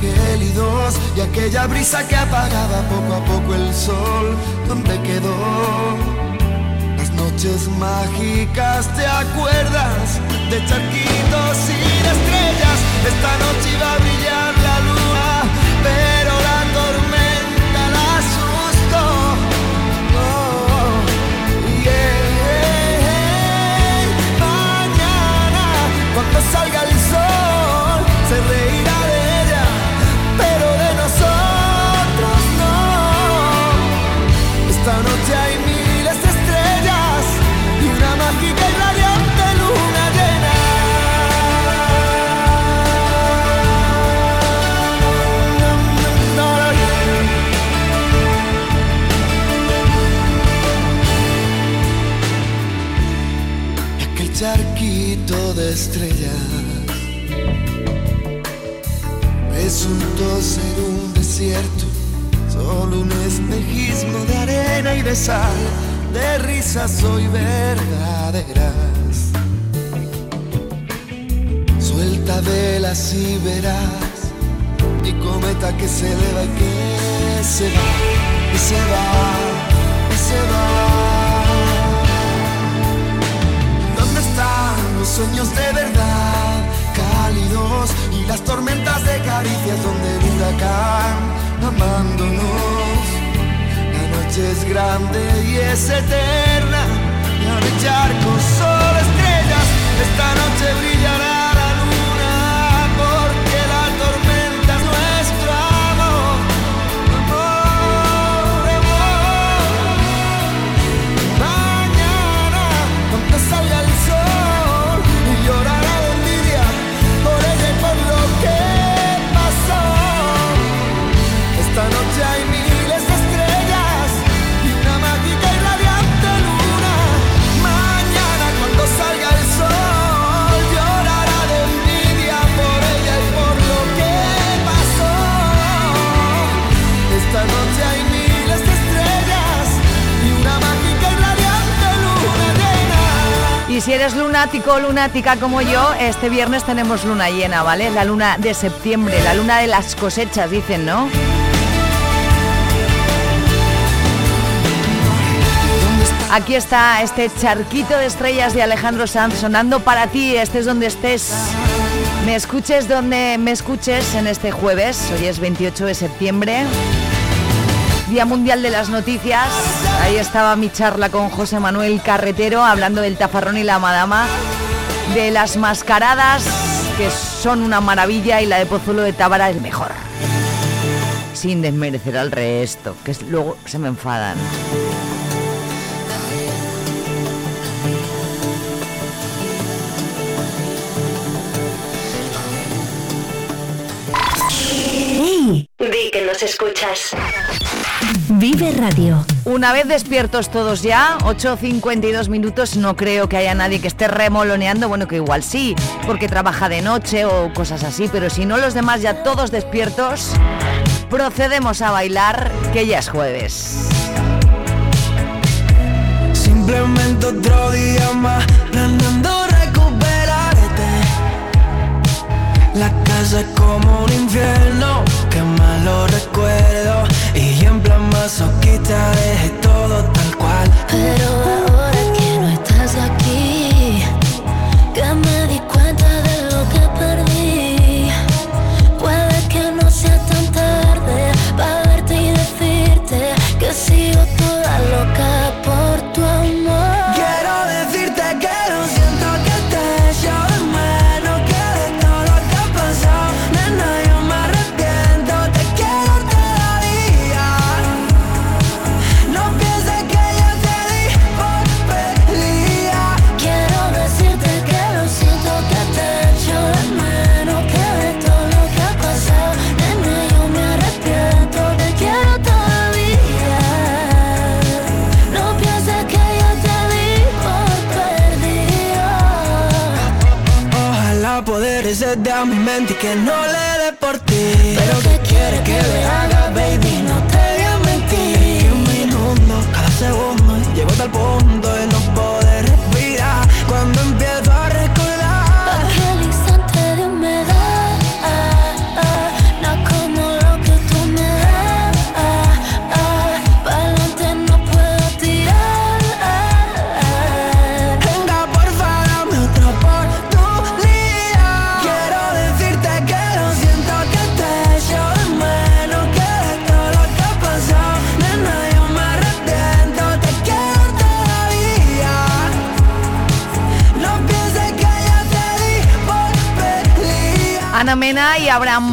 Gélidos y aquella brisa que apagaba poco a poco el sol. ¿Dónde quedó? Las noches mágicas, ¿te acuerdas? De charquitos sin estrellas. Esta noche iba a brillar la luna, pero la tormenta la asustó. Oh, yeah. Mañana, cuando salga estrellas. Presunto ser un desierto, solo un espejismo de arena y de sal, de risas soy verdaderas. Suelta velas y verás mi cometa que se eleva y que se va, y se va, y se va. Sueños de verdad? Cálidos y las tormentas de caricias donde el huracán amándonos. La noche es grande y es eterna. Y no hay charcos, solo estrellas. Esta noche brillará. Lunático lunática como yo, este viernes tenemos luna llena, ¿vale? La luna de septiembre, la luna de las cosechas, dicen, ¿no? Aquí está este charquito de estrellas de Alejandro Sanz sonando para ti, estés donde estés. Me escuches donde me escuches en este jueves, hoy es 28 de septiembre, Día Mundial de las Noticias. Ahí estaba mi charla con José Manuel Carretero hablando del tafarrón y la madama, de las mascaradas, que son una maravilla, y la de Pozuelo de Tábara es mejor. Sin desmerecer al resto, que luego se me enfadan. Di que nos escuchas. Vive Radio. Una vez despiertos todos ya, 8.52 minutos, no creo que haya nadie que esté remoloneando, bueno que igual sí, porque trabaja de noche o cosas así, pero si no los demás ya todos despiertos, procedemos a bailar, que ya es jueves. Simplemente otro día más planeando recuperarte. La casa es como un infierno,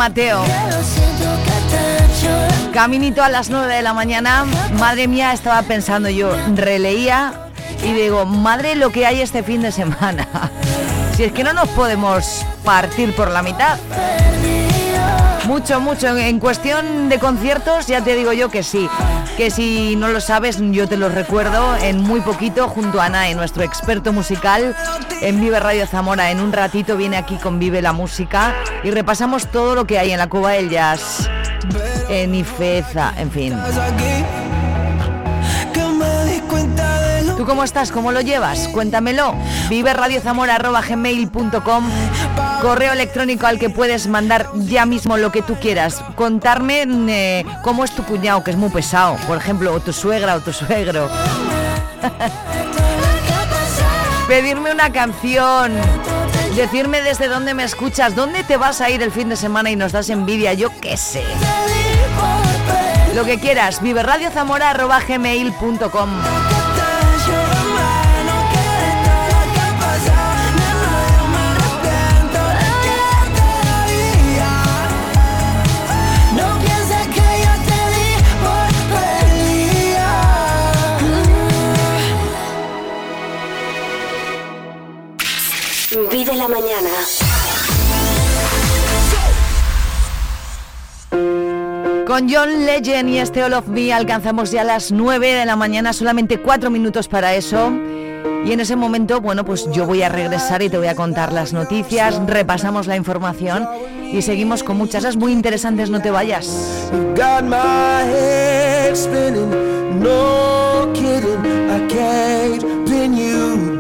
Mateo. Caminito a las 9 de la mañana, madre mía, estaba pensando yo, releía y digo, madre lo que hay este fin de semana. Si es que no nos podemos partir por la mitad. Mucho, mucho. En cuestión de conciertos, ya te digo yo que sí. Que si no lo sabes, yo te lo recuerdo en muy poquito junto a Anae, nuestro experto musical en Vive Radio Zamora. En un ratito viene aquí con Vive la Música y repasamos todo lo que hay en la Cuba del Jazz, en Ifeza, en fin. ¿Tú cómo estás? ¿Cómo lo llevas? Cuéntamelo. Vive gmail.com Correo electrónico al que puedes mandar ya mismo lo que tú quieras. Contarme eh, cómo es tu cuñado, que es muy pesado. Por ejemplo, o tu suegra o tu suegro. Pedirme una canción. Decirme desde dónde me escuchas, dónde te vas a ir el fin de semana y nos das envidia, yo qué sé. Lo que quieras, viverradiozamora.gmail.com la mañana. Con John Legend y este All of Me alcanzamos ya las 9 de la mañana, solamente 4 minutos para eso. Y en ese momento, bueno, pues yo voy a regresar y te voy a contar las noticias, repasamos la información y seguimos con muchas cosas muy interesantes, no te vayas. Got my head spinning, no kidding. I can't pin you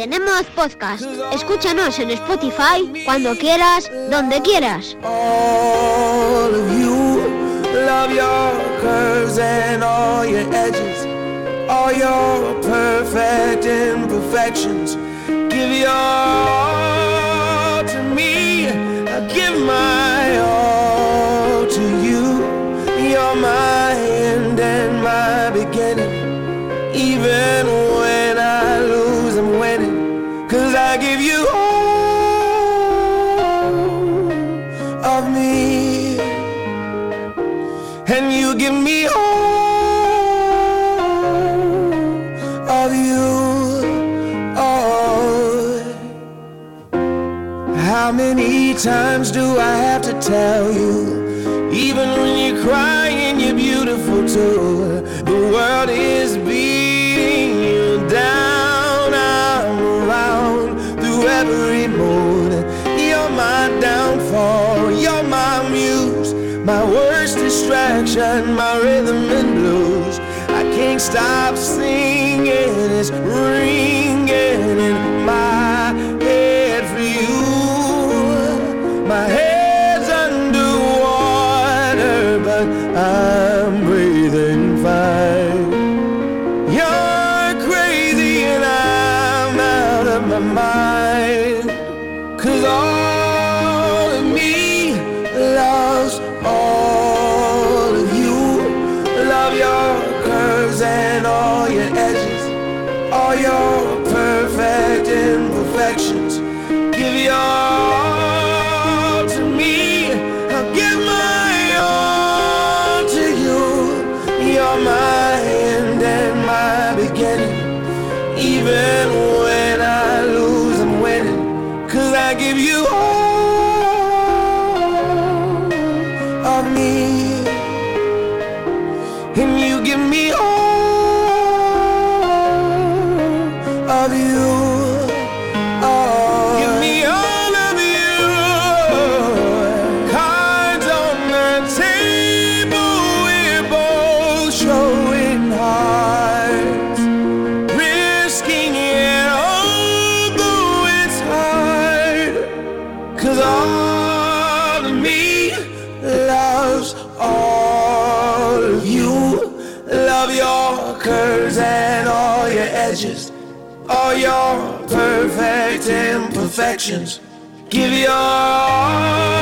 tenemos podcast. Escúchanos en Spotify cuando quieras, donde quieras. all of you. Love your curves and all your edges, all your perfect imperfections. Give your all to me. I give my all to you. You're my end and my beginning. Even give you all of me. And you give me all of you. Oh. How many times do I have to tell you? Even when you're crying, you're beautiful too. The world is beating every mood. You're my downfall. You're my muse. My worst distraction, my rhythm and blues. I can't stop singing. It's ringing in mind. Cause all imperfections. Give your all